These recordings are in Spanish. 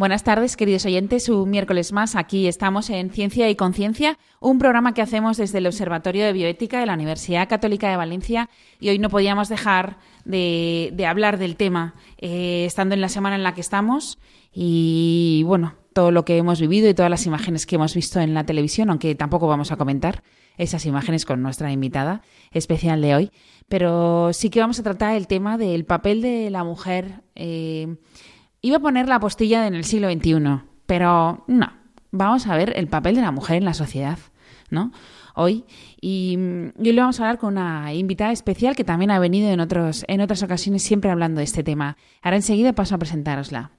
Buenas tardes, queridos oyentes. Un miércoles más aquí estamos en Ciencia y Conciencia, un programa que hacemos desde el Observatorio de Bioética de la Universidad Católica de Valencia y hoy no podíamos dejar de, hablar del tema, eh, estando en la semana en la que estamos y bueno, todo lo que hemos vivido y todas las imágenes que hemos visto en la televisión, aunque tampoco vamos a comentar esas imágenes con nuestra invitada especial de hoy, pero sí que vamos a tratar el tema del papel de la mujer. Eh, Iba a poner la apostilla en el siglo XXI, pero no. Vamos a ver el papel de la mujer en la sociedad, ¿no? Hoy. Y, hoy le vamos a hablar con una invitada especial que también ha venido en, otros, en otras ocasiones siempre hablando de este tema. Ahora enseguida paso a presentárosla.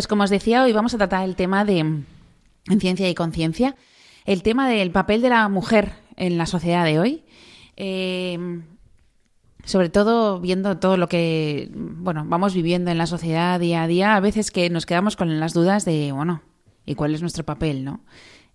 Pues como os decía, hoy vamos a tratar el tema de en ciencia y conciencia, el tema del papel de la mujer en la sociedad de hoy. Eh, sobre todo viendo todo lo que bueno vamos viviendo en la sociedad día a día, a veces que nos quedamos con las dudas de bueno y cuál es nuestro papel, ¿no?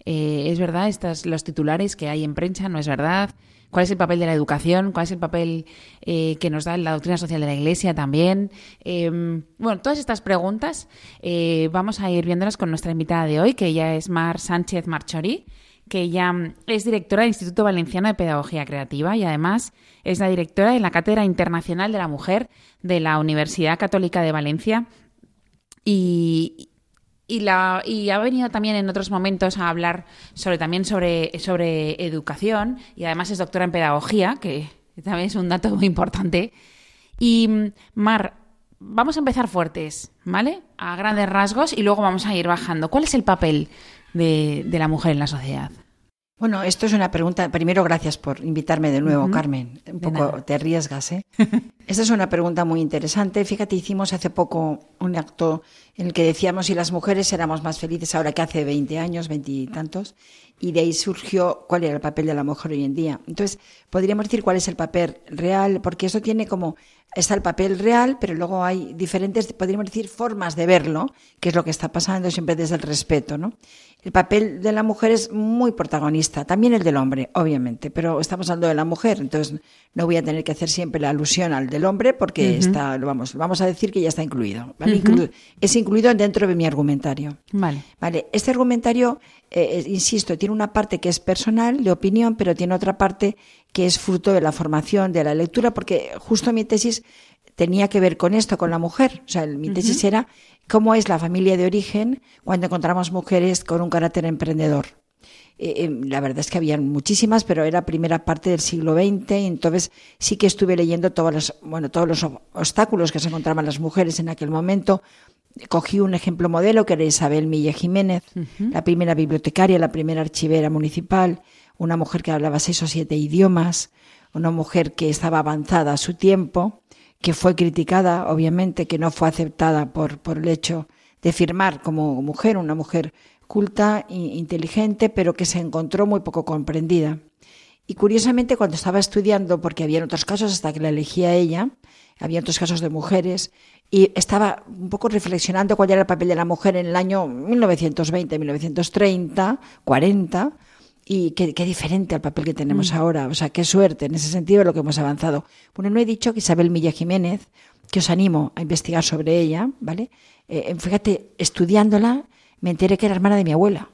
Eh, es verdad, estas los titulares que hay en prensa no es verdad cuál es el papel de la educación, cuál es el papel eh, que nos da la doctrina social de la Iglesia también. Em, bueno, todas estas preguntas eh, vamos a ir viéndolas con nuestra invitada de hoy, que ella es Mar Sánchez Marchori que ella es directora del Instituto Valenciano de Pedagogía Creativa y además es la directora de la Cátedra Internacional de la Mujer de la Universidad Católica de Valencia. Y, y, la, y ha venido también en otros momentos a hablar sobre también sobre, sobre educación y además es doctora en pedagogía, que también es un dato muy importante. Y Mar, vamos a empezar fuertes, ¿vale? A grandes rasgos y luego vamos a ir bajando. ¿Cuál es el papel de, de la mujer en la sociedad? Bueno, esto es una pregunta. Primero, gracias por invitarme de nuevo, Carmen. Un poco te arriesgas, ¿eh? Esta es una pregunta muy interesante. Fíjate, hicimos hace poco un acto en el que decíamos si las mujeres éramos más felices ahora que hace 20 años, veintitantos, y, y de ahí surgió cuál era el papel de la mujer hoy en día. Entonces, podríamos decir cuál es el papel real, porque eso tiene como está el papel real, pero luego hay diferentes, podríamos decir, formas de verlo, que es lo que está pasando siempre desde el respeto, ¿no? El papel de la mujer es muy protagonista, también el del hombre, obviamente, pero estamos hablando de la mujer, entonces no voy a tener que hacer siempre la alusión al del hombre porque está, vamos, vamos a decir que ya está incluido, es incluido dentro de mi argumentario. Vale. Vale, este argumentario, eh, insisto, tiene una parte que es personal, de opinión, pero tiene otra parte que es fruto de la formación, de la lectura, porque justo mi tesis tenía que ver con esto, con la mujer. O sea, mi tesis era cómo es la familia de origen cuando encontramos mujeres con un carácter emprendedor. Eh, eh, la verdad es que había muchísimas, pero era primera parte del siglo XX, y entonces sí que estuve leyendo todos los, bueno, todos los obstáculos que se encontraban las mujeres en aquel momento. Cogí un ejemplo modelo que era Isabel Mille Jiménez, la primera bibliotecaria, la primera archivera municipal, una mujer que hablaba seis o siete idiomas, una mujer que estaba avanzada a su tiempo, que fue criticada, obviamente, que no fue aceptada por, por el hecho de firmar como mujer, una mujer culta, e inteligente, pero que se encontró muy poco comprendida. Y curiosamente, cuando estaba estudiando, porque había otros casos hasta que la elegía ella, había otros casos de mujeres, y estaba un poco reflexionando cuál era el papel de la mujer en el año 1920, 1930, 40, y qué, diferente al papel que tenemos mm. ahora. O sea, qué suerte en ese sentido lo que hemos avanzado. Bueno, no he dicho que Isabel Milla Jiménez, que os animo a investigar sobre ella, ¿vale? Eh, fíjate, estudiándola, me enteré que era hermana de mi abuela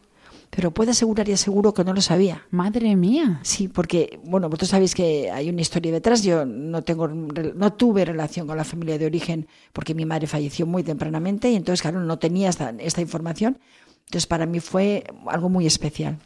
pero puedo asegurar y aseguro que no lo sabía. Madre mía. Sí, porque, bueno, vosotros sabéis que hay una historia detrás. Yo no, tengo, no tuve relación con la familia de origen porque mi madre falleció muy tempranamente y entonces, claro, no tenía esta, esta información. Entonces, para mí fue algo muy especial.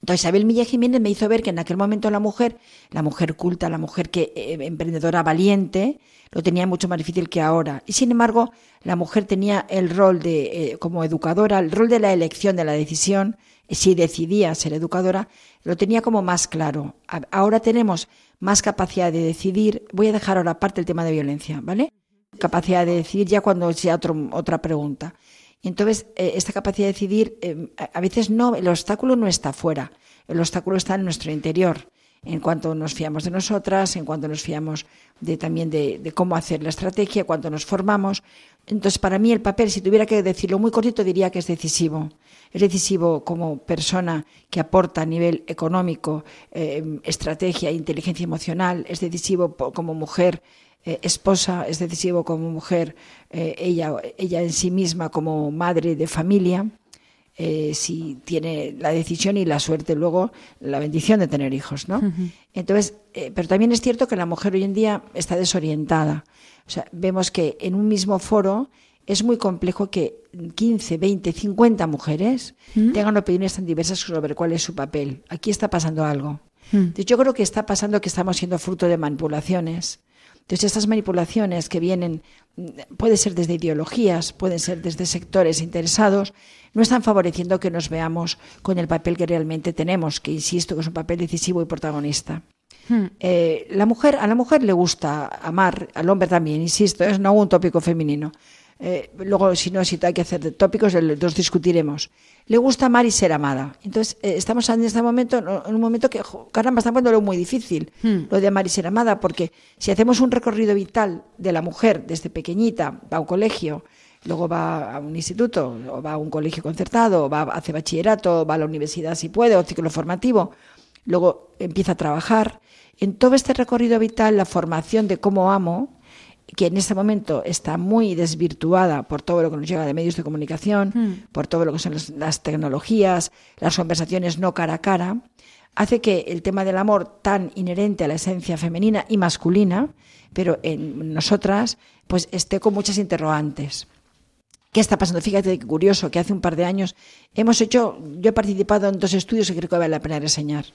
Entonces, Isabel Milla Jiménez me hizo ver que en aquel momento la mujer, la mujer culta, la mujer que eh, emprendedora valiente, lo tenía mucho más difícil que ahora. Y sin embargo, la mujer tenía el rol de, eh, como educadora, el rol de la elección, de la decisión, si decidía ser educadora, lo tenía como más claro. Ahora tenemos más capacidad de decidir. Voy a dejar ahora aparte el tema de violencia, ¿vale? Capacidad de decidir ya cuando sea otra pregunta. Entonces, eh, esta capacidad de decidir, eh, a veces no, el obstáculo no está fuera, el obstáculo está en nuestro interior, en cuanto nos fiamos de nosotras, en cuanto nos fiamos de, también de, cómo hacer la estrategia, cuánto nos formamos. Entonces, para mí el papel, si tuviera que decirlo muy cortito, diría que es decisivo. Es decisivo como persona que aporta a nivel económico, eh, estrategia, inteligencia emocional, es decisivo como mujer eh, esposa, es decisivo como mujer, eh, ella, ella en sí misma como madre de familia, eh, si tiene la decisión y la suerte, luego la bendición de tener hijos, ¿no? Entonces, pero también es cierto que la mujer hoy en día está desorientada. O sea, vemos que en un mismo foro es muy complejo que 15, 20, 50 mujeres tengan opiniones tan diversas sobre cuál es su papel. Aquí está pasando algo. yo creo que está pasando que estamos siendo fruto de manipulaciones entonces, estas manipulaciones que vienen, puede ser desde ideologías, pueden ser desde sectores interesados, no están favoreciendo que nos veamos con el papel que realmente tenemos, que insisto que es un papel decisivo y protagonista. Hmm. Eh, la mujer, a la mujer le gusta amar, al hombre también, insisto, es no un tópico femenino. Eh, luego, si no, si hay que hacer tópicos, los discutiremos. Le gusta amar y ser amada. Entonces, eh, estamos en este momento, en un momento que, caramba, está lo muy difícil, hmm. lo de amar y ser amada, porque si hacemos un recorrido vital de la mujer desde pequeñita, va a un colegio, luego va a un instituto, o va a un colegio concertado, o va a hacer bachillerato, o va a la universidad si puede, o ciclo formativo, luego empieza a trabajar. En todo este recorrido vital, la formación de cómo amo, que en este momento está muy desvirtuada por todo lo que nos llega de medios de comunicación, hmm. por todo lo que son las tecnologías, las conversaciones no cara a cara, hace que el tema del amor tan inherente a la esencia femenina y masculina, pero en nosotras, pues esté con muchas interrogantes. ¿Qué está pasando? Fíjate qué curioso que hace un par de años hemos hecho, yo he participado en dos estudios que creo que vale la pena reseñar.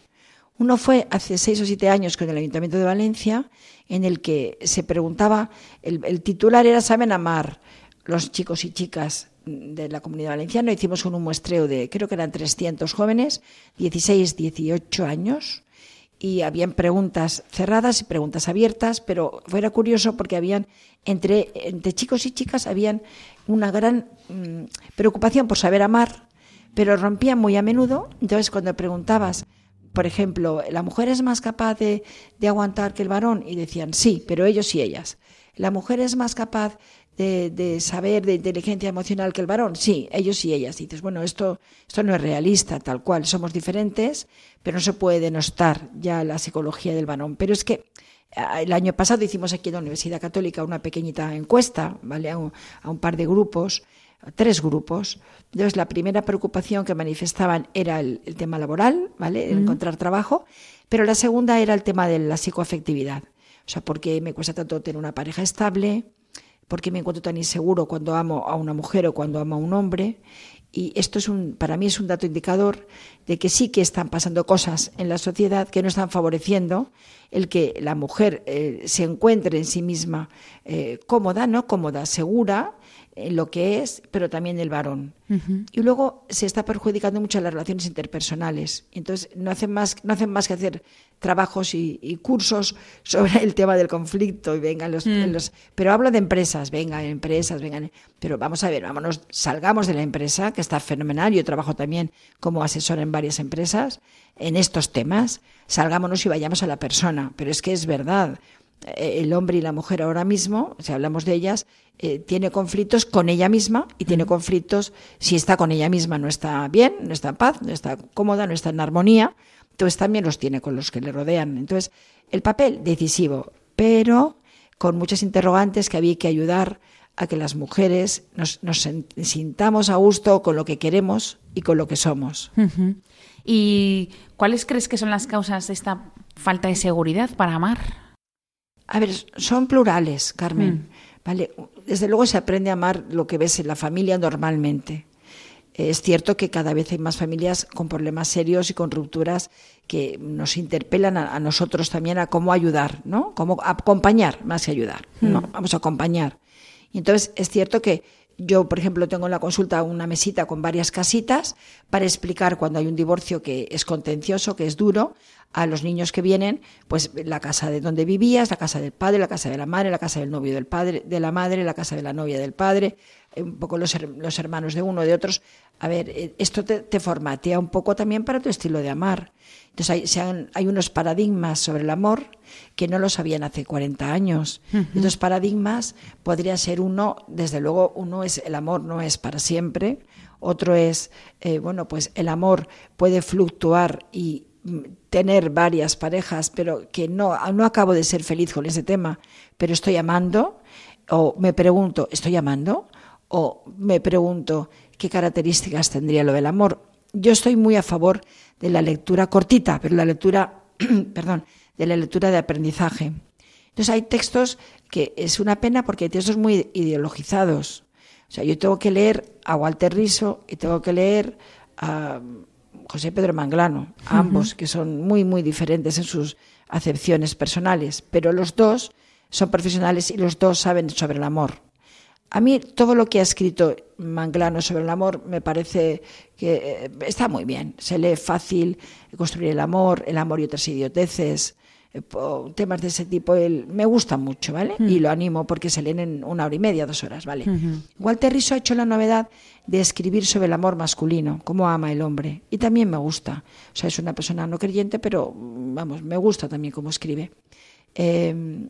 Uno fue hace seis o siete años con el Ayuntamiento de Valencia, en el que se preguntaba, el, titular era ¿Saben amar los chicos y chicas de la comunidad valenciana? Hicimos un, muestreo de, creo que eran 300 jóvenes, 16, 18 años, y habían preguntas cerradas y preguntas abiertas, pero fuera curioso porque habían, entre, entre chicos y chicas, habían una gran mm, preocupación por saber amar, pero rompían muy a menudo. Entonces, cuando preguntabas, por ejemplo, ¿la mujer es más capaz de, aguantar que el varón? Y decían, sí, pero ellos y ellas. ¿La mujer es más capaz de, saber de inteligencia emocional que el varón? Sí, ellos y ellas. dices, bueno, esto, esto no es realista, tal cual. Somos diferentes, pero no se puede denostar ya la psicología del varón. Pero es que el año pasado hicimos aquí en la Universidad Católica una pequeñita encuesta, ¿vale? a un par de grupos tres grupos. Entonces, la primera preocupación que manifestaban era el, tema laboral, ¿vale? encontrar trabajo, pero la segunda era el tema de la psicoafectividad. O sea, ¿por qué me cuesta tanto tener una pareja estable? ¿Por qué me encuentro tan inseguro cuando amo a una mujer o cuando amo a un hombre? Y esto es un, para mí es un dato indicador de que sí que están pasando cosas en la sociedad que no están favoreciendo el que la mujer eh, se encuentre en sí misma eh, cómoda, no cómoda, segura, lo que es, pero también el varón. Y luego se está perjudicando mucho las relaciones interpersonales. Entonces no hacen más, no hacen más que hacer trabajos y, cursos sobre el tema del conflicto y vengan los, mm. los, pero hablo de empresas, vengan empresas, vengan, pero vamos a ver, vámonos, salgamos de la empresa, que está fenomenal, yo trabajo también como asesor en varias empresas en estos temas, salgámonos y vayamos a la persona, pero es que es verdad, eh, el hombre y la mujer ahora mismo, si hablamos de ellas, eh, tiene conflictos con ella misma y tiene conflictos si está con ella misma no está bien, no está en paz, no está cómoda, no está en armonía, entonces también los tiene con los que le rodean. Entonces, el papel decisivo, pero con muchas interrogantes que había que ayudar a que las mujeres nos, sintamos a gusto con lo que queremos y con lo que somos. ¿Y cuáles crees que son las causas de esta falta de seguridad para amar? A ver, son plurales, Carmen. Mm. ¿vale? Desde luego se aprende a amar lo que ves en la familia normalmente. Es cierto que cada vez hay más familias con problemas serios y con rupturas que nos interpelan a, nosotros también a cómo ayudar, ¿no? Cómo acompañar más que ayudar. No, mm. vamos a acompañar. Y entonces es cierto que yo, por ejemplo, tengo en la consulta una mesita con varias casitas para explicar cuando hay un divorcio que es contencioso, que es duro, a los niños que vienen, pues la casa de donde vivías, la casa del padre, la casa de la madre, la casa del novio del padre, de la madre, la casa de la novia del padre, eh, un poco los, los hermanos de uno, de otros. A ver, eh, esto te, te, formatea un poco también para tu estilo de amar. Entonces hay, hay unos paradigmas sobre el amor que no lo sabían hace 40 años. Estos paradigmas podría ser uno, desde luego, uno es el amor no es para siempre, otro es, eh, bueno, pues el amor puede fluctuar y tener varias parejas, pero que no, no acabo de ser feliz con ese tema, pero estoy amando, o me pregunto, ¿estoy amando? O me pregunto, ¿qué características tendría lo del amor? Yo estoy muy a favor de la lectura cortita, pero la lectura, perdón, de la lectura de aprendizaje. Entonces hay textos que es una pena porque hay textos muy ideologizados. O sea, yo tengo que leer a Walter Riso y tengo que leer a José Pedro Manglano, ambos que son muy, muy diferentes en sus acepciones personales, pero los dos son profesionales y los dos saben sobre el amor. A mí todo lo que ha escrito Manglano sobre el amor me parece que eh, está muy bien. Se lee fácil, construir el amor, el amor y otras idioteces, temas de ese tipo. Él, me gusta mucho, ¿vale? Mm. Y lo animo porque se leen en una hora y media, dos horas, ¿vale? Walter Riso ha hecho la novedad de escribir sobre el amor masculino, cómo ama el hombre. Y también me gusta. O sea, es una persona no creyente, pero vamos, me gusta también cómo escribe. Eh,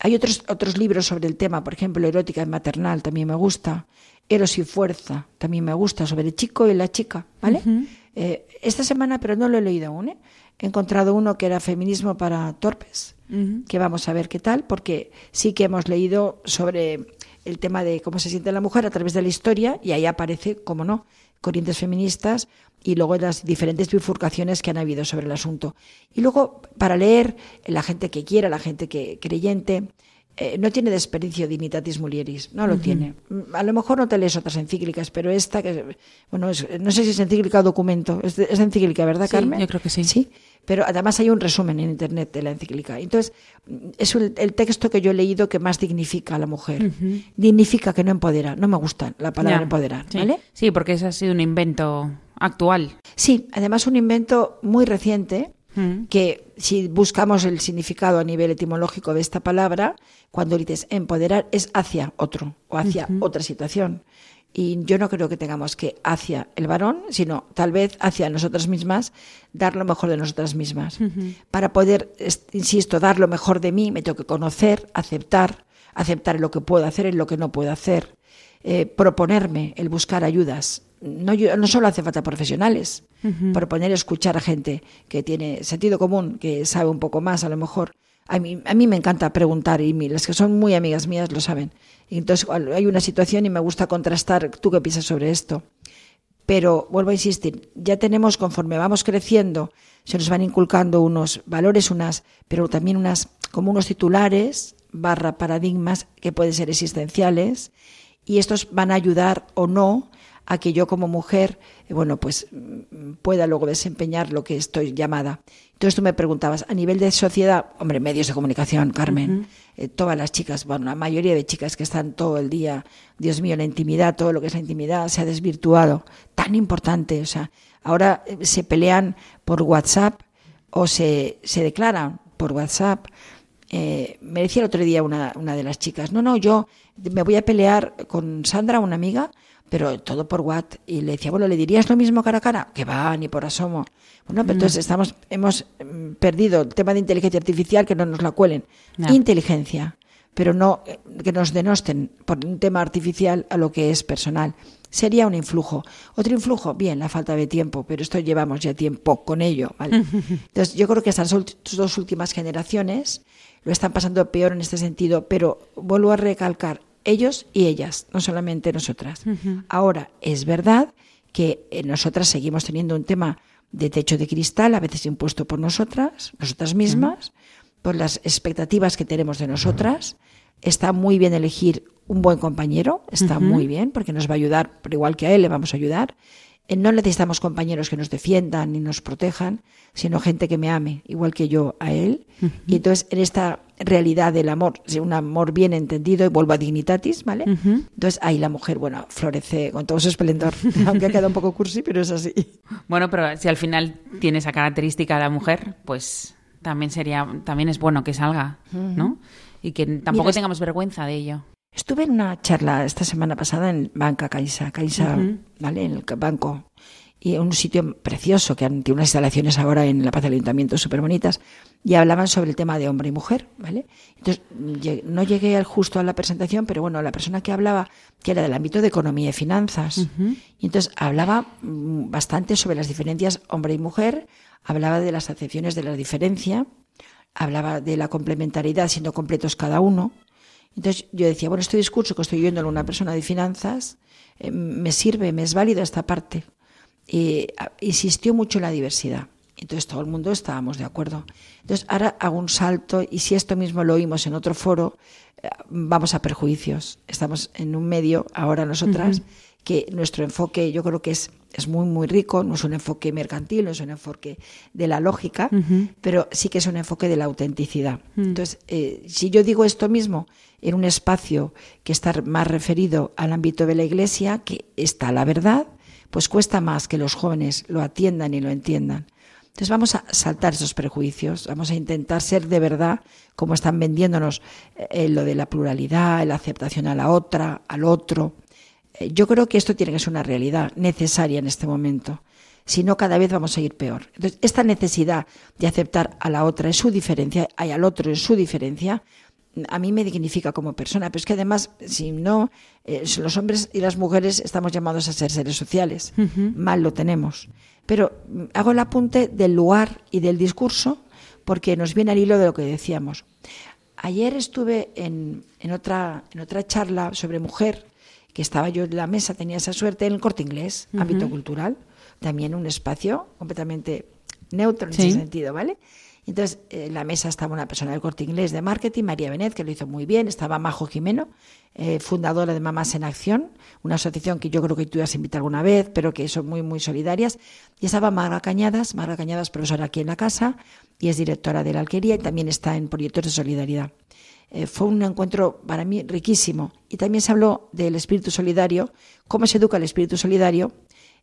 hay otros, otros libros sobre el tema, por ejemplo, Erótica y Maternal, también me gusta. Eros y Fuerza, también me gusta, sobre el chico y la chica, ¿vale? Eh, esta semana, pero no lo he leído aún, ¿eh? He encontrado uno que era Feminismo para Torpes, que vamos a ver qué tal, porque sí que hemos leído sobre el tema de cómo se siente la mujer a través de la historia y ahí aparece, como no, corrientes feministas y luego las diferentes bifurcaciones que han habido sobre el asunto. Y luego, para leer, la gente que quiera, la gente que creyente, eh, no tiene desperdicio dignitatis mulieris, no lo tiene. A lo mejor no te lees otras encíclicas, pero esta, que bueno, no sé si es encíclica o documento, es, encíclica, ¿verdad, Carmen? Yo creo que sí. Sí, pero además hay un resumen en Internet de la encíclica. Entonces, es el, texto que yo he leído que más dignifica a la mujer. Dignifica que no empodera. No me gusta la palabra empoderar, ¿vale? Sí, porque ese ha sido un invento actual. Sí, además un invento muy reciente que si buscamos el significado a nivel etimológico de esta palabra, cuando dices empoderar es hacia otro o hacia otra situación. Y yo no creo que tengamos que hacia el varón, sino tal vez hacia nosotras mismas, dar lo mejor de nosotras mismas. Para poder, insisto, dar lo mejor de mí, me tengo que conocer, aceptar, aceptar lo que puedo hacer y lo que no puedo hacer, eh, proponerme, el buscar ayudas. No, no solo hace falta profesionales, proponer escuchar a gente que tiene sentido común, que sabe un poco más a lo mejor. A mí, a mí me encanta preguntar y las que son muy amigas mías lo saben entonces hay una situación y me gusta contrastar tú qué piensas sobre esto. Pero vuelvo a insistir, ya tenemos conforme vamos creciendo, se nos van inculcando unos valores, unas, pero también unas como unos titulares barra paradigmas que pueden ser existenciales y estos van a ayudar o no a que yo como mujer, eh, bueno, pues mm, pueda luego desempeñar lo que estoy llamada. Entonces tú me preguntabas, a nivel de sociedad, hombre, medios de comunicación, Carmen, eh, todas las chicas, bueno, la mayoría de chicas que están todo el día, Dios mío, la intimidad, todo lo que es la intimidad se ha desvirtuado, tan importante, o sea, ahora eh, se pelean por WhatsApp o se, se declaran por WhatsApp. Eh, me decía el otro día una, una de las chicas, no, no, yo me voy a pelear con Sandra, una amiga, pero todo por WhatsApp. Y le decía, bueno, ¿le dirías lo mismo cara a cara? Que va, ni por asomo. Bueno, pero entonces estamos, hemos mm, perdido el tema de inteligencia artificial, que no nos la cuelen. Inteligencia, pero no eh, que nos denosten por un tema artificial a lo que es personal. Sería un influjo. Otro influjo, bien, la falta de tiempo, pero esto llevamos ya tiempo con ello. ¿vale? Entonces, yo creo que estas dos últimas generaciones lo están pasando peor en este sentido, pero vuelvo a recalcar, ellos y ellas, no solamente nosotras. Ahora, es verdad que eh, nosotras seguimos teniendo un tema de techo de cristal, a veces impuesto por nosotras, nosotras mismas, por las expectativas que tenemos de nosotras. Está muy bien elegir un buen compañero, está muy bien, porque nos va a ayudar, pero igual que a él le vamos a ayudar. Eh, no necesitamos compañeros que nos defiendan ni nos protejan, sino gente que me ame, igual que yo a él. Y entonces, en esta realidad del amor, un amor bien entendido, y vuelvo a dignitatis, ¿vale? Entonces, ahí la mujer, bueno, florece con todo su esplendor, aunque ha quedado un poco cursi, pero es así. Bueno, pero si al final tiene esa característica la mujer, pues también sería, también es bueno que salga, ¿no? Y que tampoco tengamos vergüenza de ello. Estuve en una charla esta semana pasada en Banca Caixa, Caixa, ¿vale? En el banco. Y un sitio precioso, que tiene unas instalaciones ahora en la Paz del Ayuntamiento súper bonitas, y hablaban sobre el tema de hombre y mujer, ¿vale? Entonces, no llegué justo a la presentación, pero bueno, la persona que hablaba, que era del ámbito de economía y finanzas, y entonces hablaba mm, bastante sobre las diferencias hombre y mujer, hablaba de las acepciones de la diferencia, hablaba de la complementariedad siendo completos cada uno, entonces yo decía, bueno, este discurso que estoy oyendo en una persona de finanzas eh, me sirve, me es válido esta parte. Y insistió mucho en la diversidad. Entonces todo el mundo estábamos de acuerdo. Entonces ahora hago un salto y si esto mismo lo oímos en otro foro, eh, vamos a perjuicios. Estamos en un medio ahora nosotras que nuestro enfoque yo creo que es, es muy, muy rico, no es un enfoque mercantil, no es un enfoque de la lógica, pero sí que es un enfoque de la autenticidad. Entonces, eh, si yo digo esto mismo en un espacio que está más referido al ámbito de la Iglesia, que está la verdad, pues cuesta más que los jóvenes lo atiendan y lo entiendan. Entonces vamos a saltar esos prejuicios, vamos a intentar ser de verdad como están vendiéndonos eh, lo de la pluralidad, la aceptación a la otra, al otro, yo creo que esto tiene que ser una realidad necesaria en este momento. Si no, cada vez vamos a ir peor. Entonces, esta necesidad de aceptar a la otra en su diferencia y al otro en su diferencia, a mí me dignifica como persona. Pero es que además, si no, eh, los hombres y las mujeres estamos llamados a ser seres sociales. Mal lo tenemos. Pero mm, hago el apunte del lugar y del discurso porque nos viene al hilo de lo que decíamos. Ayer estuve en, en, otra, en otra charla sobre mujer que estaba yo en la mesa, tenía esa suerte, en el corte inglés, ámbito cultural, también un espacio completamente neutro en ese sentido, ¿vale? Entonces, en la mesa estaba una persona del corte inglés de marketing, María Benet, que lo hizo muy bien, estaba Majo Jimeno, eh, fundadora de Mamás en Acción, una asociación que yo creo que tú has invitado alguna vez, pero que son muy, muy solidarias. Y estaba Marga Cañadas, Marga Cañadas, profesora aquí en la casa, y es directora de la alquería y también está en proyectos de solidaridad. Eh, fue un encuentro para mí riquísimo. Y también se habló del espíritu solidario, cómo se educa el espíritu solidario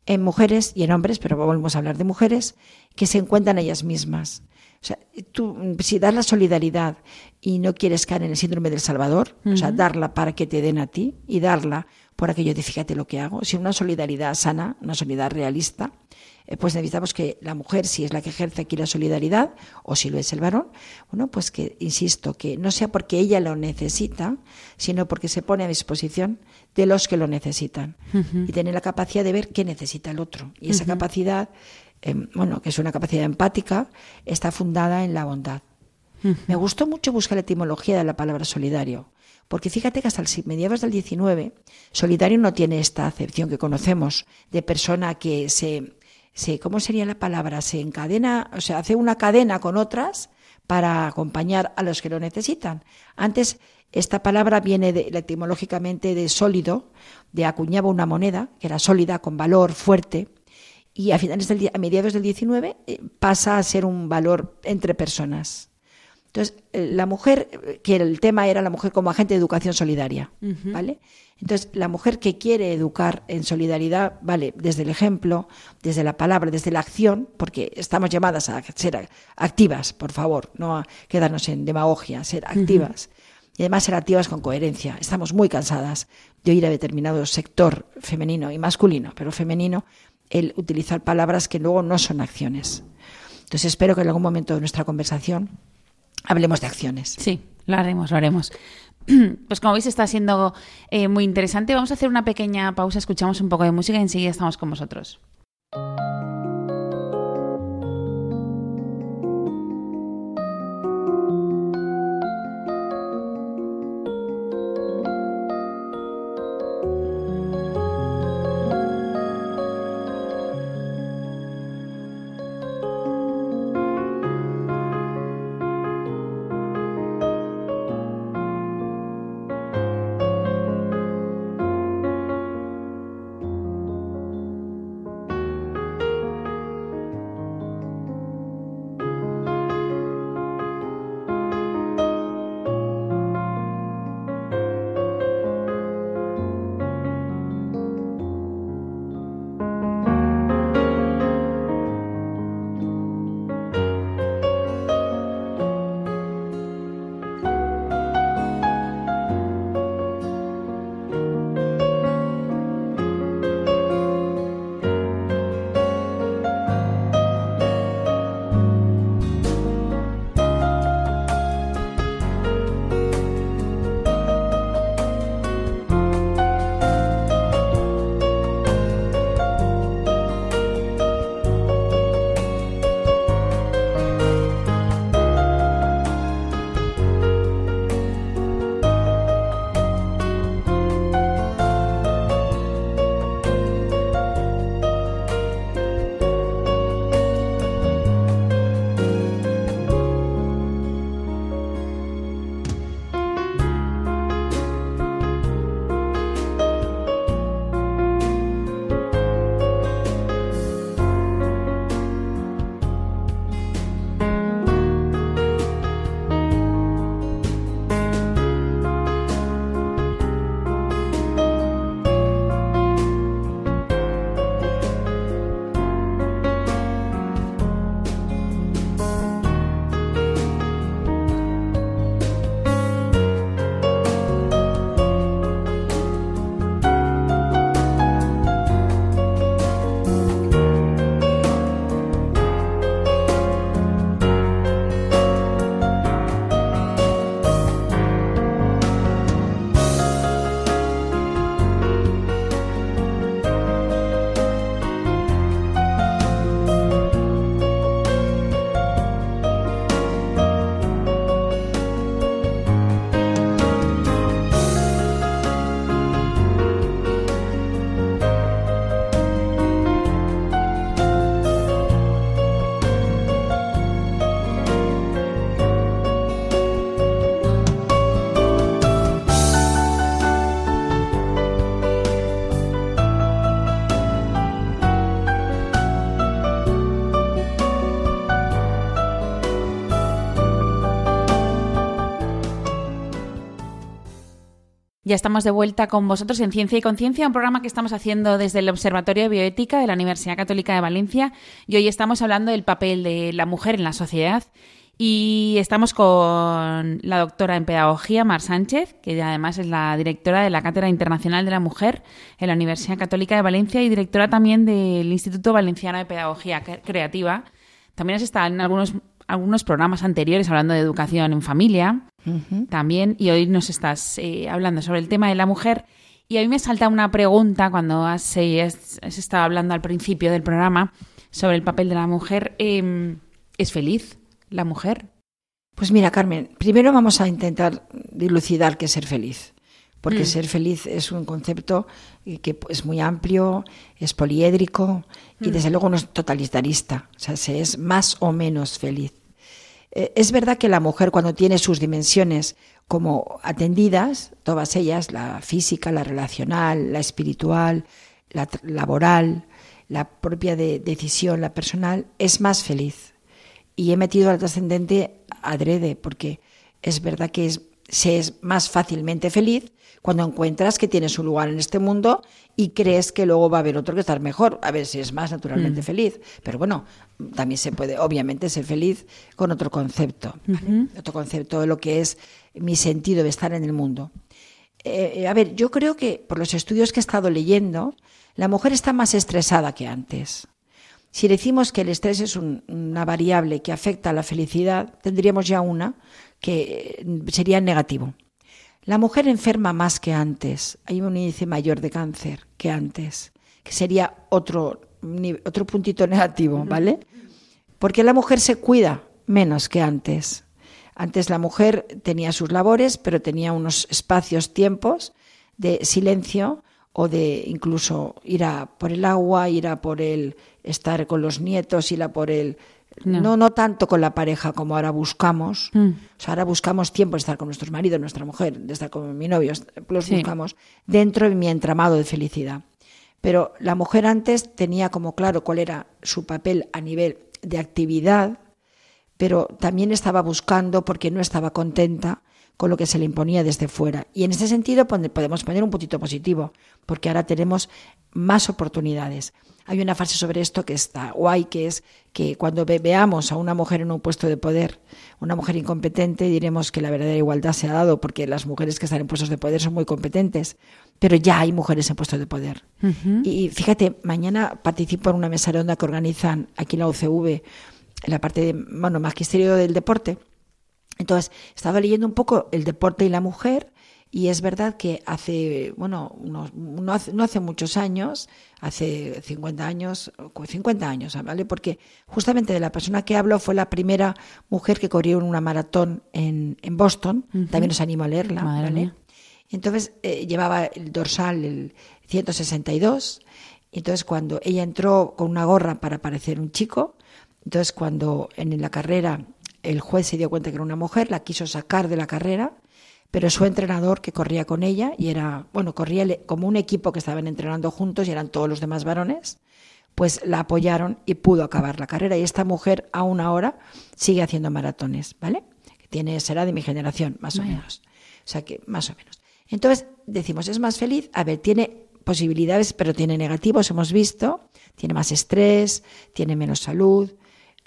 en mujeres y en hombres, pero volvemos a hablar de mujeres, que se encuentran ellas mismas. O sea, tú, si das la solidaridad y no quieres caer en el síndrome del Salvador, o sea, darla para que te den a ti y darla por aquello de fíjate lo que hago, si una solidaridad sana, una solidaridad realista, eh, pues necesitamos que la mujer, si es la que ejerce aquí la solidaridad, o si lo es el varón, bueno, pues que, insisto, que no sea porque ella lo necesita, sino porque se pone a disposición de los que lo necesitan y tener la capacidad de ver qué necesita el otro. Y esa capacidad, em, bueno, que es una capacidad empática, está fundada en la bondad. Me gustó mucho buscar la etimología de la palabra solidario. Porque fíjate que hasta mediados del 19, solidario no tiene esta acepción que conocemos de persona que se, se, ¿cómo sería la palabra? Se encadena, o sea, hace una cadena con otras para acompañar a los que lo necesitan. Antes Esta palabra viene de, etimológicamente de sólido, de acuñaba una moneda, que era sólida, con valor, fuerte, y a, finales del, a mediados del 19 eh, pasa a ser un valor entre personas. Entonces, eh, la mujer, que el tema era la mujer como agente de educación solidaria, ¿vale? Entonces, la mujer que quiere educar en solidaridad, vale, desde el ejemplo, desde la palabra, desde la acción, porque estamos llamadas a ser activas, por favor, no a quedarnos en demagogia, ser activas. Y además ser activas con coherencia. Estamos muy cansadas de oír a determinado sector femenino y masculino, pero femenino, el utilizar palabras que luego no son acciones. Entonces espero que en algún momento de nuestra conversación hablemos de acciones. Sí, lo haremos, lo haremos. Pues como veis está siendo eh, muy interesante. Vamos a hacer una pequeña pausa, escuchamos un poco de música y enseguida estamos con vosotros. Ya estamos de vuelta con vosotros en Ciencia y Conciencia, un programa que estamos haciendo desde el Observatorio de Bioética de la Universidad Católica de Valencia y hoy estamos hablando del papel de la mujer en la sociedad y estamos con la doctora en Pedagogía, Mar Sánchez, que además es la directora de la Cátedra Internacional de la Mujer en la Universidad Católica de Valencia y directora también del Instituto Valenciano de Pedagogía Creativa. También has estado en algunos algunos programas anteriores hablando de educación en familia también y hoy nos estás eh, hablando sobre el tema de la mujer y a mí me salta una pregunta cuando has, eh, estado hablando al principio del programa sobre el papel de la mujer. Em, ¿Es feliz la mujer? Pues mira, Carmen, primero vamos a intentar dilucidar qué es ser feliz porque mm. ser feliz es un concepto que es muy amplio, es poliédrico y mm. desde luego no es totalitarista, o sea, se es más o menos feliz. Eh, es verdad que la mujer cuando tiene sus dimensiones como atendidas, todas ellas, la física, la relacional, la espiritual, la laboral, la propia de decisión, la personal, es más feliz. Y he metido al trascendente adrede, porque es verdad que es, se es más fácilmente feliz cuando encuentras que tienes un lugar en este mundo y crees que luego va a haber otro que estar mejor, a ver si es más naturalmente mm. feliz. Pero bueno, también se puede, obviamente, ser feliz con otro concepto, otro concepto de lo que es mi sentido de estar en el mundo. Eh, a ver, yo creo que por los estudios que he estado leyendo, la mujer está más estresada que antes. Si decimos que el estrés es una variable que afecta a la felicidad, tendríamos ya una que sería negativo. La mujer enferma más que antes. Hay un índice mayor de cáncer que antes, que sería otro, otro puntito negativo, ¿vale? Porque la mujer se cuida menos que antes. Antes la mujer tenía sus labores, pero tenía unos espacios, tiempos de silencio o de incluso ir a por el agua, ir a por el estar con los nietos, ir a por el no. no, tanto con la pareja como ahora buscamos. Mm. O sea, ahora buscamos tiempo de estar con nuestros maridos, nuestra mujer, de estar con mi novio, los buscamos dentro de mi entramado de felicidad. Pero la mujer antes tenía como claro cuál era su papel a nivel de actividad, pero también estaba buscando porque no estaba contenta con lo que se le imponía desde fuera. Y en ese sentido podemos poner un poquito positivo, porque ahora tenemos más oportunidades. Hay una frase sobre esto que está guay, que es que cuando veamos a una mujer en un puesto de poder, una mujer incompetente, diremos que la verdadera igualdad se ha dado, porque las mujeres que están en puestos de poder son muy competentes, pero ya hay mujeres en puestos de poder. Y fíjate, mañana participo en una mesa redonda que organizan aquí en la UCV, en la parte de, bueno, magisterio del deporte. Entonces, estaba leyendo un poco el deporte y la mujer, y es verdad que hace, bueno, no, hace, muchos años, hace 50 años, 50 años, ¿vale? Porque justamente de la persona que hablo fue la primera mujer que corrió en una maratón en, en Boston. También os animo a leerla, ¿vale? Entonces eh, llevaba el dorsal el 162. Entonces cuando ella entró con una gorra para parecer un chico, entonces cuando en la carrera el juez se dio cuenta que era una mujer, la quiso sacar de la carrera pero su entrenador que corría con ella y era, bueno, corría como un equipo que estaban entrenando juntos y eran todos los demás varones, pues la apoyaron y pudo acabar la carrera. Y esta mujer aún ahora sigue haciendo maratones, ¿vale? Que tiene, será de mi generación, más o menos. O sea que, más o menos. Entonces, decimos, es más feliz. A ver, tiene posibilidades, pero tiene negativos, hemos visto. Tiene más estrés, tiene menos salud,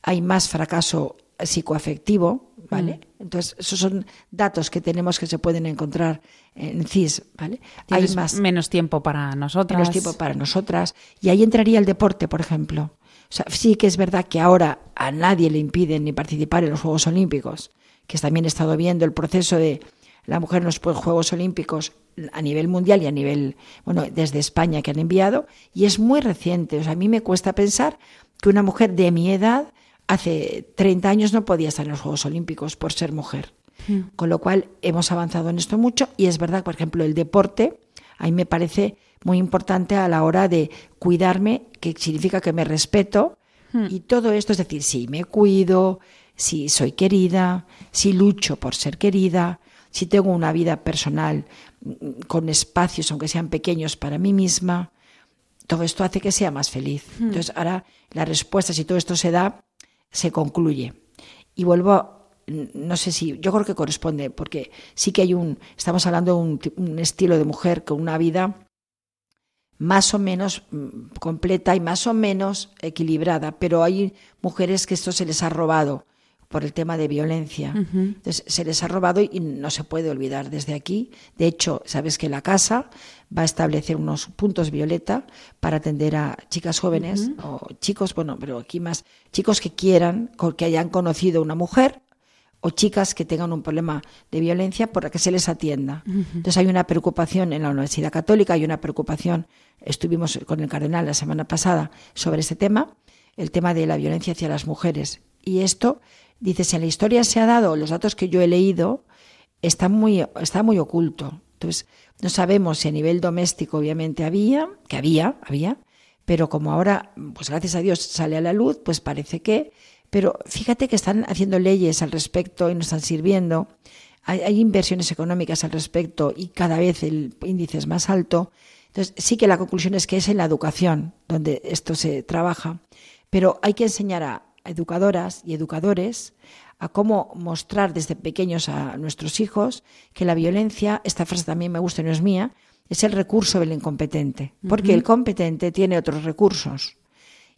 hay más fracaso psicoafectivo, ¿vale? Mm. Entonces, esos son datos que tenemos que se pueden encontrar en CIS, ¿vale? Hay más menos tiempo para nosotras. Menos tiempo para nosotras. Y ahí entraría el deporte, por ejemplo. O sea, sí que es verdad que ahora a nadie le impiden ni participar en los Juegos Olímpicos, que también he estado viendo el proceso de la mujer en los Juegos Olímpicos a nivel mundial y a nivel, bueno, desde España que han enviado, y es muy reciente. O sea, a mí me cuesta pensar que una mujer de mi edad hace 30 años no podía estar en los Juegos Olímpicos por ser mujer. Hmm. Con lo cual hemos avanzado en esto mucho y es verdad, por ejemplo, el deporte, a mí me parece muy importante a la hora de cuidarme, que significa que me respeto hmm. y todo esto, es decir, si me cuido, si soy querida, si lucho por ser querida, si tengo una vida personal mm, con espacios, aunque sean pequeños, para mí misma, todo esto hace que sea más feliz. Hmm. Entonces, ahora la respuesta, si todo esto se da, se concluye. Y vuelvo, no sé si, yo creo que corresponde, porque sí que hay un, estamos hablando de un, estilo de mujer con una vida más o menos mm, completa y más o menos equilibrada, pero hay mujeres que esto se les ha robado por el tema de violencia. Entonces, se les ha robado y no se puede olvidar desde aquí. De hecho, sabes que la casa va a establecer unos puntos violeta para atender a chicas jóvenes o chicos, bueno, pero aquí más chicos que quieran, que hayan conocido una mujer o chicas que tengan un problema de violencia por la que se les atienda. Entonces hay una preocupación en la Universidad Católica, hay una preocupación, estuvimos con el cardenal la semana pasada sobre este tema, el tema de la violencia hacia las mujeres. Y esto Dice, si en la historia se ha dado, los datos que yo he leído, está muy, está muy oculto. Entonces, no sabemos si a nivel doméstico obviamente había, que había, había, pero como ahora, pues gracias a Dios sale a la luz, pues parece que, Pero fíjate que están haciendo leyes al respecto y nos están sirviendo. Hay, hay inversiones económicas al respecto y cada vez el índice es más alto. Entonces, sí que la conclusión es que es en la educación donde esto se trabaja, pero hay que enseñar a educadoras y educadores a cómo mostrar desde pequeños a nuestros hijos que la violencia, esta frase también me gusta y no es mía, es el recurso del incompetente, porque el competente tiene otros recursos.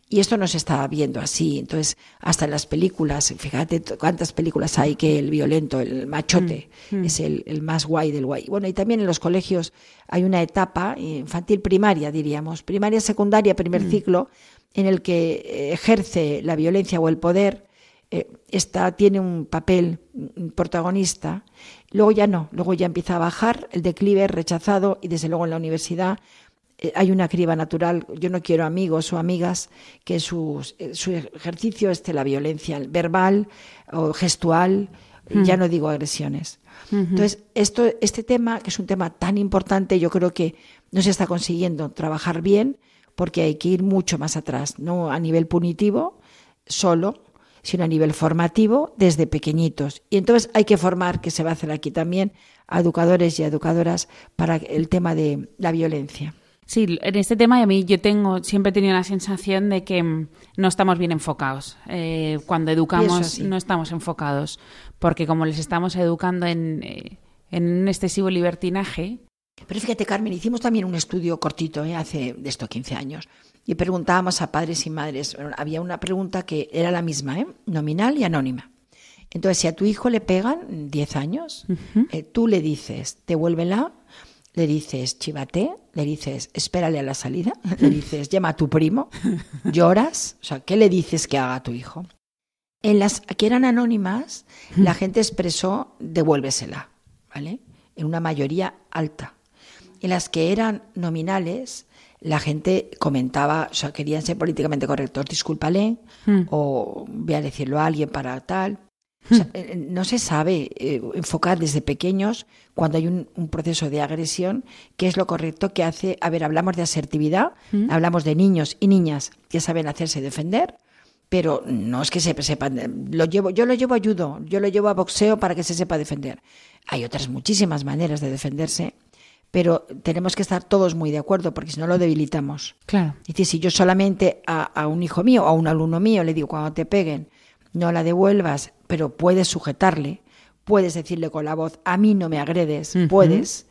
Y esto no se está viendo así. Entonces, hasta en las películas, fíjate cuántas películas hay que el violento, el machote, mm, mm. es el, el, más guay del guay. Bueno, y también en los colegios hay una etapa infantil primaria, diríamos, primaria, secundaria, primer mm. ciclo, en el que eh, ejerce la violencia o el poder, eh, tiene un papel protagonista. Luego ya no, luego ya empieza a bajar, el declive rechazado y desde luego en la universidad eh, hay una criba natural. Yo no quiero amigos o amigas que su, su ejercicio esté la violencia verbal o gestual, ya no digo agresiones. Entonces, esto, este tema, que es un tema tan importante, yo creo que no se está consiguiendo trabajar bien porque hay que ir mucho más atrás, no a nivel punitivo solo, sino a nivel formativo desde pequeñitos. Y entonces hay que formar, que se va a hacer aquí también, a educadores y educadoras para el tema de la violencia. Sí, en este tema a mí yo tengo siempre he tenido la sensación de que mm, no estamos bien enfocados. Eh, cuando educamos no estamos enfocados, porque como les estamos educando en, eh, en un excesivo libertinaje, pero fíjate, Carmen, hicimos también un estudio cortito ¿eh? hace de estos 15 años y preguntábamos a padres y madres. Había una pregunta que era la misma, ¿eh? nominal y anónima. Entonces, si a tu hijo le pegan 10 años, eh, tú le dices, devuélvela, le dices, chivate, le dices, espérale a la salida, le dices, llama a tu primo, lloras, o sea, ¿qué le dices que haga a tu hijo? En las que eran anónimas, la gente expresó, devuélvesela, ¿vale? En una mayoría alta. En las que eran nominales, la gente comentaba, o sea, querían ser políticamente correctos, discúlpale, hmm. o voy a decirlo a alguien para tal. Hmm. Eh, eh, no se sabe eh, enfocar desde pequeños, cuando hay un, proceso de agresión, qué es lo correcto que hace. A ver, hablamos de asertividad, hmm. hablamos de niños y niñas que saben hacerse defender, pero no es que se sepan. Lo llevo, yo lo llevo a judo, yo lo llevo a boxeo para que se sepa defender. Hay otras muchísimas maneras de defenderse pero tenemos que estar todos muy de acuerdo porque si no lo debilitamos. Claro. Es decir, si yo solamente a, un hijo mío o a un alumno mío le digo cuando te peguen, no la devuelvas, pero puedes sujetarle, puedes decirle con la voz, a mí no me agredes, puedes.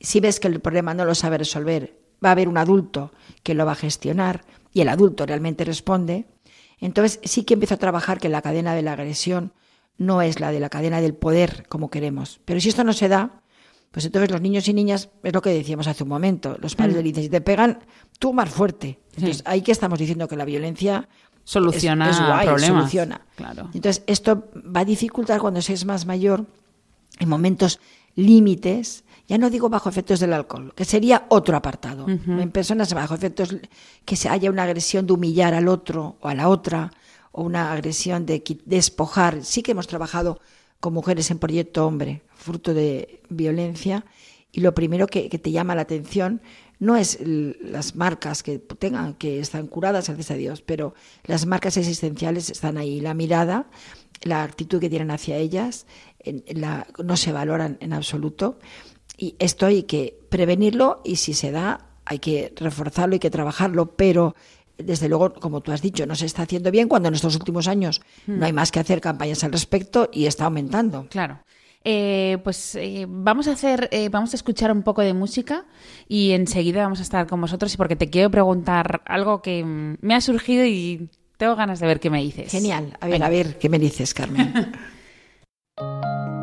Si ves que el problema no lo sabe resolver, va a haber un adulto que lo va a gestionar y el adulto realmente responde. Entonces sí que empiezo a trabajar que la cadena de la agresión no es la de la cadena del poder como queremos. Pero si esto no se da, pues entonces los niños y niñas, es lo que decíamos hace un momento, los padres mm. le dicen, si te pegan, tú más fuerte. Entonces ahí que estamos diciendo que la violencia soluciona es, guay, problemas. soluciona. Claro. Entonces esto va a dificultar cuando se es más mayor, en momentos límites, ya no digo bajo efectos del alcohol, que sería otro apartado. En personas bajo efectos que se haya una agresión de humillar al otro o a la otra, o una agresión de despojar. Sí que hemos trabajado con mujeres en Proyecto Hombre, fruto de violencia, y lo primero que, te llama la atención no es las marcas que tengan, que están curadas, gracias a Dios, pero las marcas existenciales están ahí. La mirada, la actitud que tienen hacia ellas, la, no se valoran en absoluto. Y esto hay que prevenirlo y si se da, hay que reforzarlo, hay que trabajarlo, pero desde luego, como tú has dicho, no se está haciendo bien cuando en estos últimos años no hay más que hacer campañas al respecto y está aumentando. Claro. Eh, pues eh, vamos a hacer, eh, vamos a escuchar un poco de música y enseguida vamos a estar con vosotros y porque te quiero preguntar algo que mm, me ha surgido y tengo ganas de ver qué me dices. Genial. A ver, a ver, ¿qué me dices, Carmen?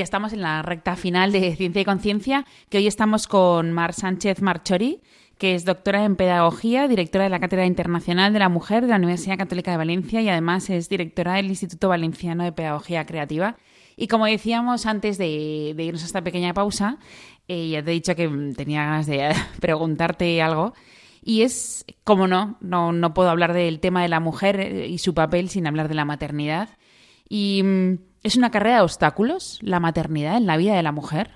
Ya estamos en la recta final de Ciencia y Conciencia, que hoy estamos con Mar Sánchez Marchori, que es doctora en Pedagogía, directora de la Cátedra Internacional de la Mujer de la Universidad Católica de Valencia y además es directora del Instituto Valenciano de Pedagogía Creativa. Y como decíamos antes de, irnos a esta pequeña pausa, eh, ya te he dicho que tenía ganas de preguntarte algo. Y es, como no, no, no puedo hablar del tema de la mujer eh, y su papel sin hablar de la maternidad. Y mm, es una carrera de obstáculos, la maternidad en la vida de la mujer.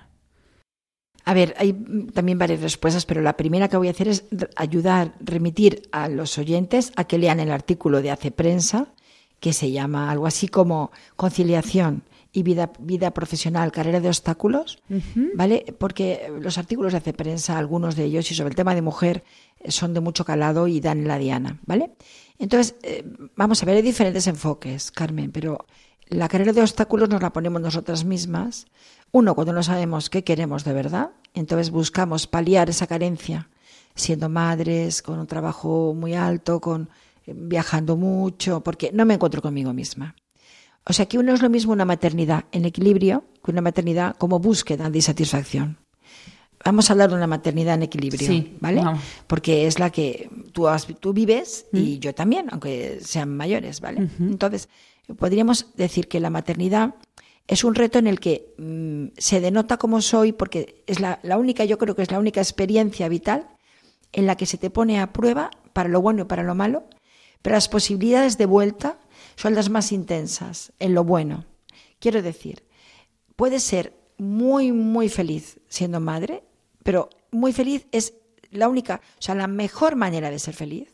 A ver, hay también varias respuestas, pero la primera que voy a hacer es ayudar, remitir a los oyentes a que lean el artículo de Hace Prensa, que se llama algo así como Conciliación y vida, vida profesional, carrera de obstáculos, ¿vale? Porque los artículos de Hace Prensa, algunos de ellos, y sobre el tema de mujer, son de mucho calado y dan la diana, ¿vale? Entonces, eh, vamos a ver, hay diferentes enfoques, Carmen, pero la carrera de obstáculos nos la ponemos nosotras mismas uno, cuando no sabemos qué queremos de verdad, entonces buscamos paliar esa carencia, siendo madres, con un trabajo muy alto, con eh, viajando mucho, porque no me encuentro conmigo misma. O sea que uno es lo mismo una maternidad en equilibrio que una maternidad como búsqueda de satisfacción. Vamos a hablar de una maternidad en equilibrio, ¿vale? Porque es la que tú, tú vives y mm. yo también, aunque sean mayores, ¿vale? Entonces, podríamos decir que la maternidad es un reto en el que mm, se denota cómo soy porque es la, única, yo creo que es la única experiencia vital en la que se te pone a prueba para lo bueno y para lo malo, pero las posibilidades de vuelta son las más intensas en lo bueno. Quiero decir, puedes ser muy, muy feliz siendo madre, pero muy feliz es la única, o sea, la mejor manera de ser feliz.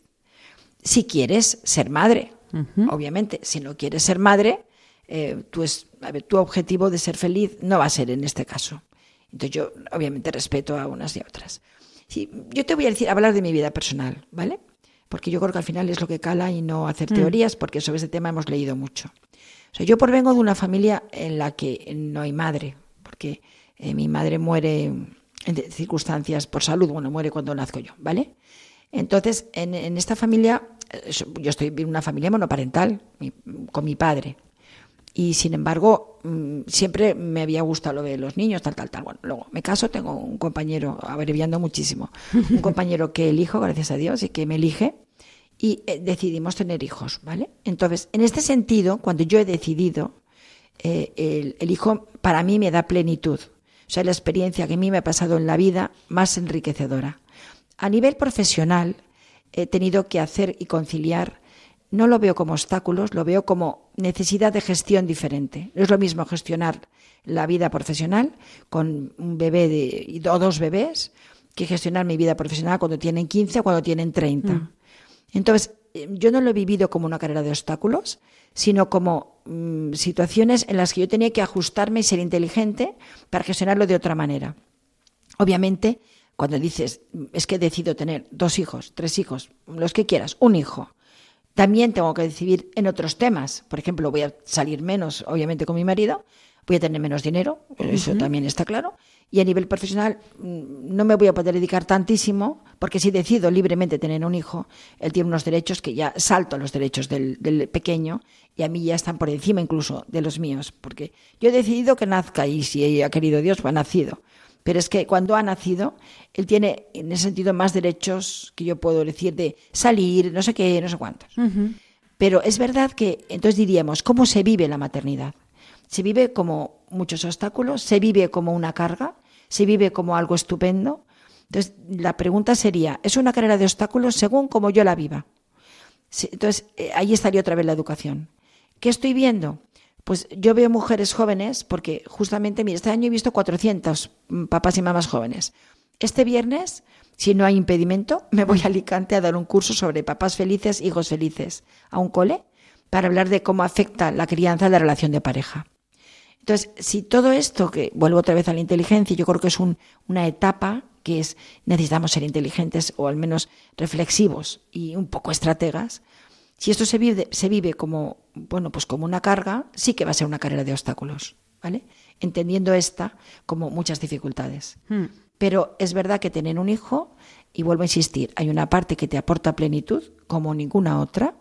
Si quieres ser madre, obviamente, si no quieres ser madre, eh, tu, tu objetivo de ser feliz no va a ser en este caso. Entonces yo obviamente respeto a unas y a otras. yo te voy a decir, hablar de mi vida personal, ¿vale? Porque yo creo que al final es lo que cala y no hacer mm. teorías, porque sobre ese tema hemos leído mucho. O sea, yo provengo de una familia en la que no hay madre, porque eh, mi madre muere en circunstancias por salud, bueno, muere cuando nazco yo, ¿vale? Entonces, en, esta familia, yo estoy en una familia monoparental, con mi padre, y sin embargo mm, siempre me había gustado lo de los niños, tal, tal, tal. Bueno, luego me caso, tengo un compañero, abreviando muchísimo, un compañero que elijo, gracias a Dios, y que me elige, y eh, decidimos tener hijos, ¿vale? Entonces, en este sentido, cuando yo he decidido, eh, el, el, hijo para mí me da plenitud, o sea, la experiencia que a mí me ha pasado en la vida más enriquecedora. A nivel profesional, he tenido que hacer y conciliar no lo veo como obstáculos, lo veo como necesidad de gestión diferente. No es lo mismo gestionar la vida profesional con un bebé de, o dos bebés que gestionar mi vida profesional cuando tienen 15 o cuando tienen 30. Mm. Entonces, eh, yo no lo he vivido como una carrera de obstáculos, sino como mm, situaciones en las que yo tenía que ajustarme y ser inteligente para gestionarlo de otra manera. Obviamente, cuando dices, es que decido tener dos hijos, tres hijos, los que quieras, un hijo, también tengo que decidir en otros temas. Por ejemplo, voy a salir menos, obviamente, con mi marido, voy a tener menos dinero, eso también está claro. Y a nivel profesional mm, no me voy a poder dedicar tantísimo, porque si decido libremente tener un hijo, él tiene unos derechos que ya salto a los derechos del, del pequeño y a mí ya están por encima incluso de los míos, porque yo he decidido que nazca y si ha querido Dios, pues ha nacido. Pero es que cuando ha nacido, él tiene en ese sentido más derechos que yo puedo decir de salir, no sé qué, no sé cuántos. Pero es verdad que entonces diríamos, ¿cómo se vive la maternidad? Se vive como muchos obstáculos, se vive como una carga, se vive como algo estupendo. Entonces, la pregunta sería, ¿es una carrera de obstáculos según como yo la viva? Entonces, eh, ahí estaría otra vez la educación. ¿Qué estoy viendo? Pues yo veo mujeres jóvenes, porque justamente, mira, este año he visto 400 papás y mamás jóvenes. Este viernes, si no hay impedimento, me voy a Alicante a dar un curso sobre papás felices, hijos felices, a un cole, para hablar de cómo afecta la crianza la relación de pareja. Entonces, si todo esto, que vuelvo otra vez a la inteligencia, yo creo que es una etapa que es necesitamos ser inteligentes o al menos reflexivos y un poco estrategas, si esto se vive, se vive como, bueno, pues como una carga, sí que va a ser una carrera de obstáculos, ¿vale? Entendiendo esta como muchas dificultades. Hmm. Pero es verdad que tener un hijo, y vuelvo a insistir, hay una parte que te aporta plenitud, como ninguna otra,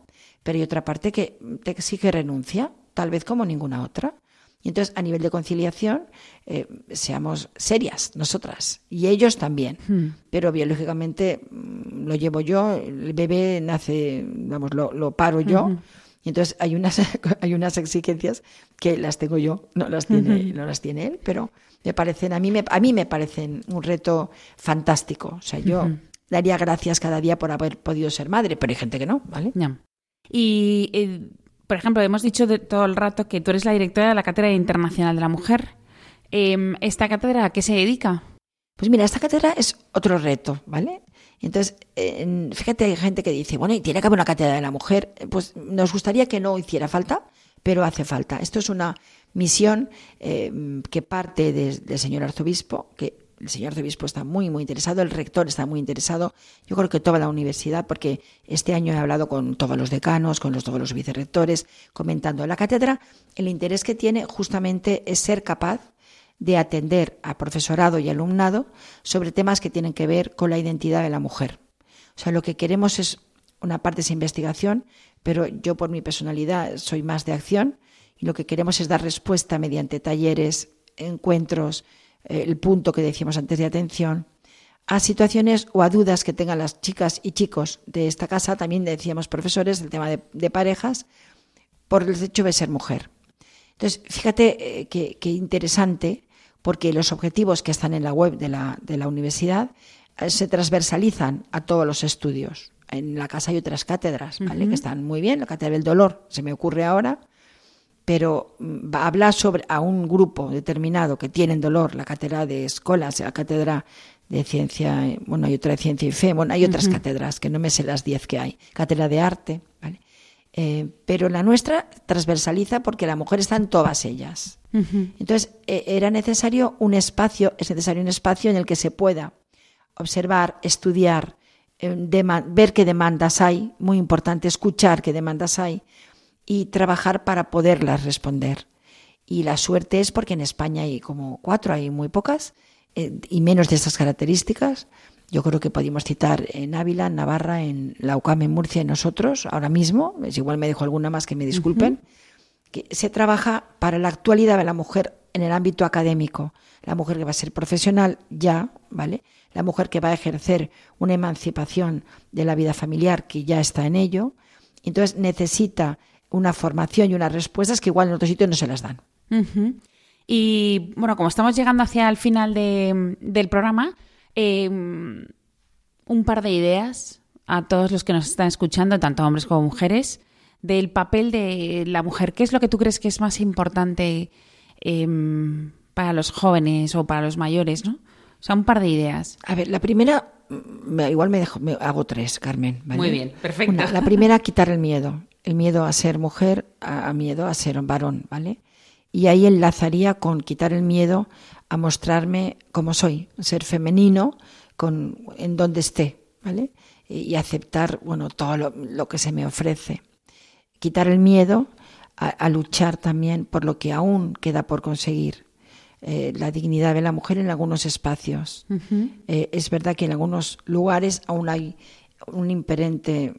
pero hay otra parte que te exige renuncia, tal vez como ninguna otra. Y entonces, a nivel de conciliación, eh, seamos serias nosotras y ellos también. Hmm. Pero biológicamente mm, lo llevo yo, el bebé nace, vamos, lo, lo paro yo. Y entonces hay unas, hay unas exigencias que las tengo yo, no las tiene, no las tiene él, pero me parecen, a mí me, a mí me parecen un reto fantástico. O sea, yo daría gracias cada día por haber podido ser madre, pero hay gente que no, ¿vale? Ya. Y, eh, por ejemplo, hemos dicho todo el rato que tú eres la directora de la Cátedra Internacional de la Mujer. Em, ¿Esta cátedra a qué se dedica? Pues mira, esta cátedra es otro reto, ¿vale? Entonces, fíjate, hay gente que dice, bueno, y tiene que haber una cátedra de la mujer. Pues nos gustaría que no hiciera falta, pero hace falta. Esto es una misión eh, que parte de- del señor arzobispo, que el señor arzobispo está muy, muy interesado, el rector está muy interesado, yo creo que toda la universidad, porque este año he hablado con todos los decanos, con los, todos los vicerrectores, comentando la cátedra, el interés que tiene justamente es ser capaz de atender a profesorado y alumnado sobre temas que tienen que ver con la identidad de la mujer. O sea, lo que queremos es una parte es investigación, pero yo por mi personalidad soy más de acción y lo que queremos es dar respuesta mediante talleres, encuentros, el punto que decíamos antes de atención, a situaciones o a dudas que tengan las chicas y chicos de esta casa, también decíamos profesores, el tema de, de parejas, por el hecho de ser mujer. Entonces, fíjate eh, qué qué interesante, porque los objetivos que están en la web de la, de la universidad eh, se transversalizan a todos los estudios. En la casa hay otras cátedras, ¿vale? Que están muy bien. La cátedra del dolor se me ocurre ahora, pero mm, va a hablar sobre a un grupo determinado que tienen dolor, la cátedra de escolas, la cátedra de ciencia, bueno, hay otra de ciencia y fe, bueno, hay otras cátedras que no me sé las diez que hay, cátedra de arte, ¿vale? Eh, pero la nuestra transversaliza porque la mujer está en todas ellas. Entonces, eh, era necesario un espacio, es necesario un espacio en el que se pueda observar, estudiar, eh, dema- ver qué demandas hay, muy importante, escuchar qué demandas hay y trabajar para poderlas responder. Y la suerte es porque en España hay como cuatro, hay muy pocas, eh, y menos de estas características. Yo creo que podemos citar en Ávila, en Navarra, en la UCAM, en Murcia y nosotros, ahora mismo, es igual me dejo alguna más que me disculpen, que se trabaja para la actualidad de la mujer en el ámbito académico. La mujer que va a ser profesional ya, ¿vale? La mujer que va a ejercer una emancipación de la vida familiar que ya está en ello. Entonces necesita una formación y unas respuestas que igual en otros sitios no se las dan. Y bueno, como estamos llegando hacia el final de- del programa, eh, un par de ideas a todos los que nos están escuchando, tanto hombres como mujeres, del papel de la mujer. ¿Qué es lo que tú crees que es más importante em, para los jóvenes o para los mayores, no? O sea, un par de ideas. A ver, la primera, mm, igual me, dejo, me hago tres, Carmen. ¿vale? Muy bien, perfecto. Una, la primera, quitar el miedo. El miedo a ser mujer, a, miedo a ser varón, ¿vale? Y ahí enlazaría con quitar el miedo a mostrarme como soy, ser femenino con, en donde esté, ¿vale? Y, aceptar, bueno, todo lo, lo que se me ofrece. Quitar el miedo a, a luchar también por lo que aún queda por conseguir. Eh, la dignidad de la mujer en algunos espacios. Eh, es verdad que en algunos lugares aún hay un imperente,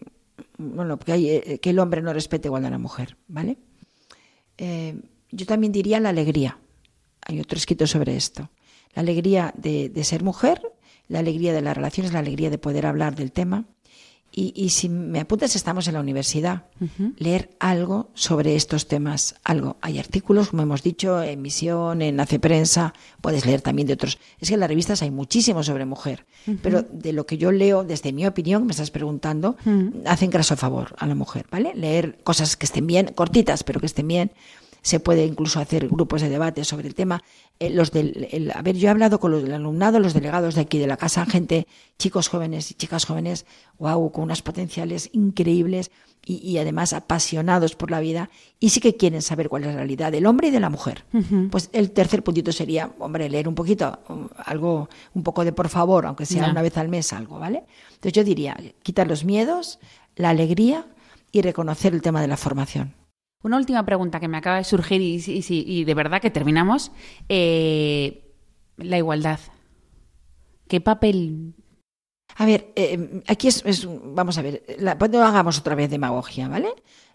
bueno, eh, que el hombre no respete igual a la mujer, ¿vale? Eh, yo también diría la alegría. Hay otro escrito sobre esto. La alegría de, de ser mujer, la alegría de las relaciones, la alegría de poder hablar del tema. Y, y si me apuntas, estamos en la universidad. Leer algo sobre estos temas. Algo. Hay artículos, como hemos dicho, en Misión, en Hace Prensa. Puedes leer también de otros. Es que en las revistas hay muchísimo sobre mujer. Pero de lo que yo leo, desde mi opinión, me estás preguntando, hacen graso favor a la mujer, ¿vale? Leer cosas que estén bien, cortitas, pero que estén bien se puede incluso hacer grupos de debate sobre el tema. Eh, los del, el- a ver, yo he hablado con los del alumnado, los delegados de aquí de la casa, gente, chicos jóvenes y chicas jóvenes, wow, con unas potenciales increíbles y, y además apasionados por la vida y sí que quieren saber cuál es la realidad del hombre y de la mujer. Pues el tercer puntito sería, hombre, leer un poquito, algo, un poco de por favor, aunque sea una vez al mes, algo, ¿vale? Entonces yo diría, quitar los miedos, la alegría y reconocer el tema de la formación. Una última pregunta que me acaba de surgir y, y- de verdad que terminamos. Eh, la igualdad. ¿Qué papel? A ver, eh, aquí es, es- vamos a ver, la, pues no hagamos otra vez demagogia, ¿vale?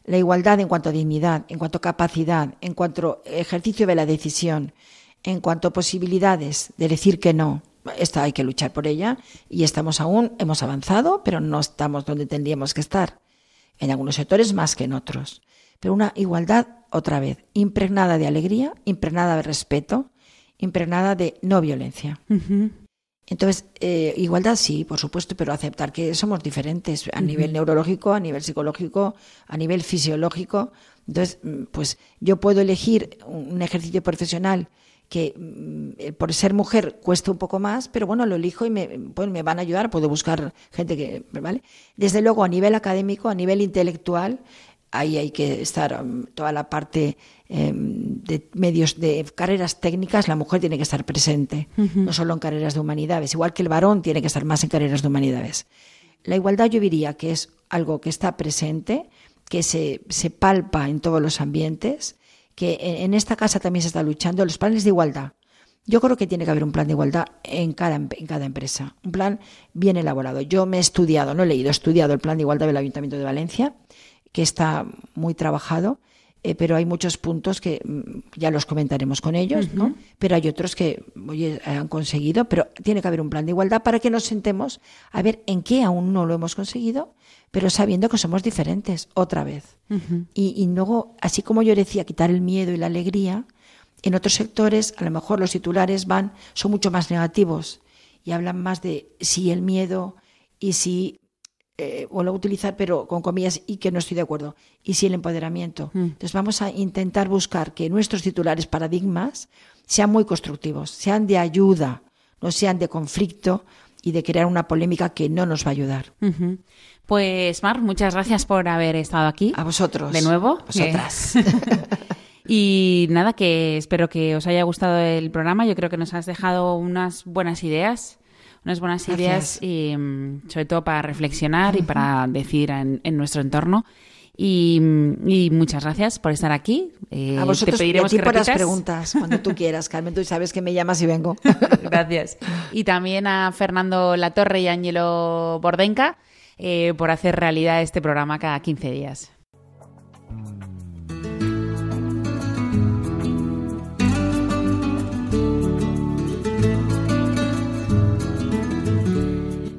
la igualdad en cuanto a dignidad, en cuanto a capacidad, en cuanto a ejercicio de la decisión, en cuanto a posibilidades de decir que no. Esta hay que luchar por ella y estamos aún, hemos avanzado, pero no estamos donde tendríamos que estar. En algunos sectores más que en otros. Pero una igualdad, otra vez, impregnada de alegría, impregnada de respeto, impregnada de no violencia. Entonces, eh, igualdad sí, por supuesto, pero aceptar que somos diferentes a nivel neurológico, a nivel psicológico, a nivel fisiológico. Entonces, mm, pues yo puedo elegir un ejercicio profesional que mm, por ser mujer cuesta un poco más, pero bueno, lo elijo y me, pues me van a ayudar, puedo buscar gente que, ¿vale? Desde luego, a nivel académico, a nivel intelectual, ahí hay que estar um, toda la parte em, de medios de carreras técnicas, la mujer tiene que estar presente, no solo en carreras de humanidades, igual que el varón tiene que estar más en carreras de humanidades. La igualdad yo diría que es algo que está presente, que se, se palpa en todos los ambientes, que en esta casa también se está luchando, los planes de igualdad. Yo creo que tiene que haber un plan de igualdad en cada, en cada empresa, un plan bien elaborado. Yo me he estudiado, no he leído, he estudiado el plan de igualdad del Ayuntamiento de Valencia, que está muy trabajado, eh, pero hay muchos puntos que mm, ya los comentaremos con ellos, ¿no? Pero hay otros que oye, han conseguido, pero tiene que haber un plan de igualdad para que nos sentemos a ver en qué aún no lo hemos conseguido pero sabiendo que somos diferentes otra vez. y, luego, así como yo decía, quitar el miedo y la alegría, en otros sectores a lo mejor los titulares van, son mucho más negativos y hablan más de si el miedo y si, eh, o lo utilizar, pero con comillas, y que no estoy de acuerdo, y si el empoderamiento. Mm. Entonces vamos a intentar buscar que nuestros titulares paradigmas sean muy constructivos, sean de ayuda, no sean de conflicto y de crear una polémica que no nos va a ayudar. Pues Mar, muchas gracias por haber estado aquí. A vosotros. De nuevo. Vosotras. y nada, que espero que os haya gustado el programa. Yo creo que nos has dejado unas buenas ideas unas buenas ideas y mm, sobre todo para reflexionar y para decir en, nuestro entorno. Y, muchas gracias por estar aquí. Eh, a vosotros te pediremos y a ti por las preguntas, cuando tú quieras, Carmen. Tú sabes que me llamas y vengo. gracias. Y también a Fernando Latorre y Ángelo Bordenca, eh, por hacer realidad este programa cada 15 días.